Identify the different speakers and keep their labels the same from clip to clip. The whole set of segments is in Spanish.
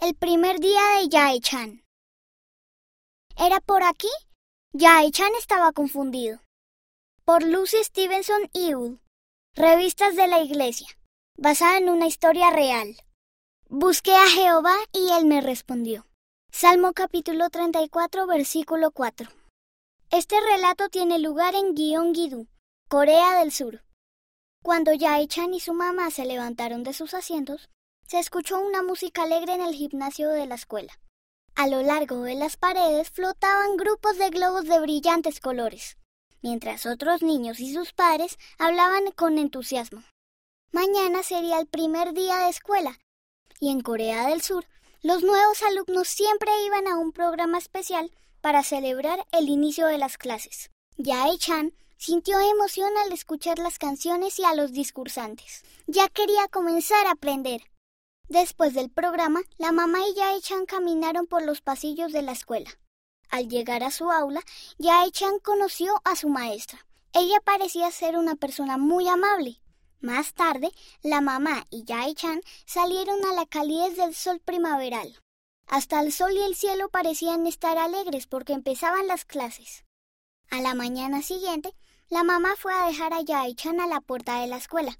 Speaker 1: El primer día de Yae-chan. ¿Era por aquí? Yae-chan estaba confundido. Por Lucy Stevenson Ewell. Revistas de la Iglesia. Basada en una historia real. Busqué a Jehová y él me respondió. Salmo capítulo 34, versículo 4. Este relato tiene lugar en Gyeonggi-do, Corea del Sur. Cuando Yae-chan y su mamá se levantaron de sus asientos, se escuchó una música alegre en el gimnasio de la escuela. A lo largo de las paredes flotaban grupos de globos de brillantes colores, mientras otros niños y sus padres hablaban con entusiasmo. Mañana sería el primer día de escuela, y en Corea del Sur los nuevos alumnos siempre iban a un programa especial para celebrar el inicio de las clases. Yae-chan sintió emoción al escuchar las canciones y a los discursantes. Ya quería comenzar a aprender. Después del programa, la mamá y Yae-chan caminaron por los pasillos de la escuela. Al llegar a su aula, Yae-chan conoció a su maestra. Ella parecía ser una persona muy amable. Más tarde, la mamá y Yae-chan salieron a la calidez del sol primaveral. Hasta el sol y el cielo parecían estar alegres porque empezaban las clases. A la mañana siguiente, la mamá fue a dejar a Yae-chan a la puerta de la escuela.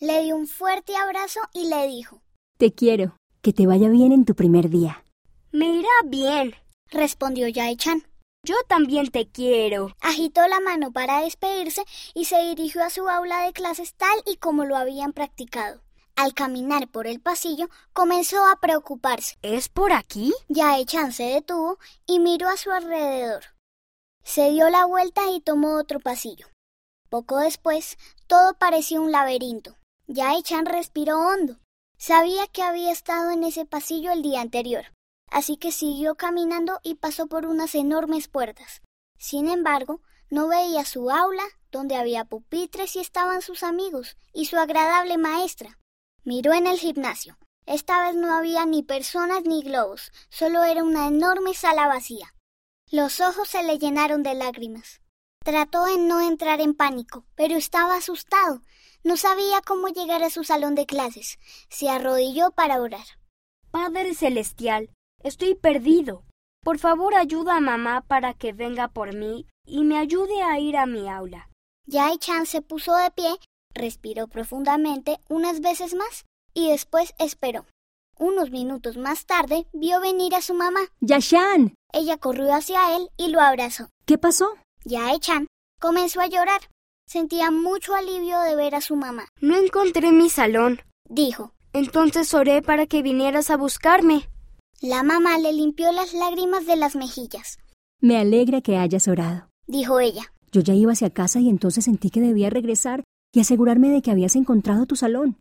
Speaker 1: Le dio un fuerte abrazo y le dijo
Speaker 2: te quiero. Que te vaya bien en tu primer día.
Speaker 3: Me irá bien,
Speaker 1: respondió Yae-chan.
Speaker 3: Yo también te quiero.
Speaker 1: Agitó la mano para despedirse y se dirigió a su aula de clases tal y como lo habían practicado. Al caminar por el pasillo, comenzó a preocuparse.
Speaker 3: ¿Es por aquí?
Speaker 1: Yae-chan se detuvo y miró a su alrededor. Se dio la vuelta y tomó otro pasillo. Poco después, todo parecía un laberinto. Yae-chan respiró hondo. Sabía que había estado en ese pasillo el día anterior, así que siguió caminando y pasó por unas enormes puertas. Sin embargo, no veía su aula, donde había pupitres y estaban sus amigos y su agradable maestra. Miró en el gimnasio. Esta vez no había ni personas ni globos, solo era una enorme sala vacía. Los ojos se le llenaron de lágrimas. Trató de no entrar en pánico, pero estaba asustado. No sabía cómo llegar a su salón de clases. Se arrodilló para orar.
Speaker 3: Padre Celestial, estoy perdido. Por favor ayuda a mamá para que venga por mí y me ayude a ir a mi aula.
Speaker 1: Yae-chan se puso de pie, respiró profundamente unas veces más y después esperó. Unos minutos más tarde vio venir a su mamá.
Speaker 2: ¡Yashan!
Speaker 1: Ella corrió hacia él y lo abrazó.
Speaker 2: ¿Qué pasó?
Speaker 1: Yae-chan comenzó a llorar. Sentía mucho alivio de ver a su mamá.
Speaker 3: No encontré mi salón,
Speaker 1: dijo.
Speaker 3: Entonces oré para que vinieras a buscarme.
Speaker 1: La mamá le limpió las lágrimas de las mejillas.
Speaker 2: Me alegra que hayas orado,
Speaker 1: dijo ella.
Speaker 2: Yo ya iba hacia casa y entonces sentí que debía regresar y asegurarme de que habías encontrado tu salón.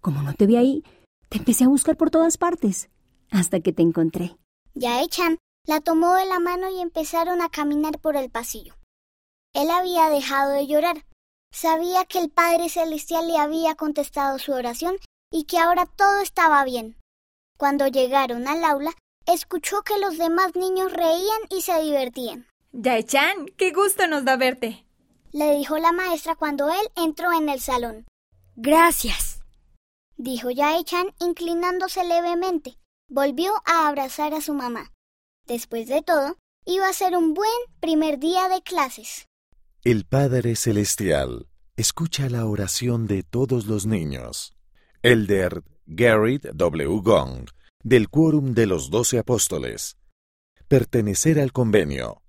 Speaker 2: Como no te vi ahí, te empecé a buscar por todas partes, hasta que te encontré.
Speaker 1: Yae-chan la tomó de la mano y empezaron a caminar por el pasillo. Él había dejado de llorar. Sabía que el Padre Celestial le había contestado su oración y que ahora todo estaba bien. Cuando llegaron al aula, escuchó que los demás niños reían y se divertían.
Speaker 4: Yae-chan, qué gusto nos da verte.
Speaker 1: Le dijo la maestra cuando él entró en el salón.
Speaker 3: Gracias,
Speaker 1: dijo Yae-chan inclinándose levemente. Volvió a abrazar a su mamá. Después de todo, iba a ser un buen primer día de clases.
Speaker 5: El Padre Celestial escucha la oración de todos los niños. Elder Garrett W. Gong, del Quórum de los Doce Apóstoles. Pertenecer al convenio.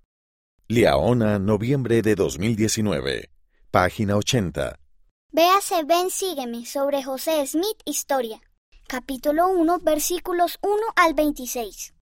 Speaker 5: Liaona, noviembre de 2019. Página 80.
Speaker 1: Véase Ven Sígueme sobre José Smith Historia. Capítulo 1, versículos 1 al 26.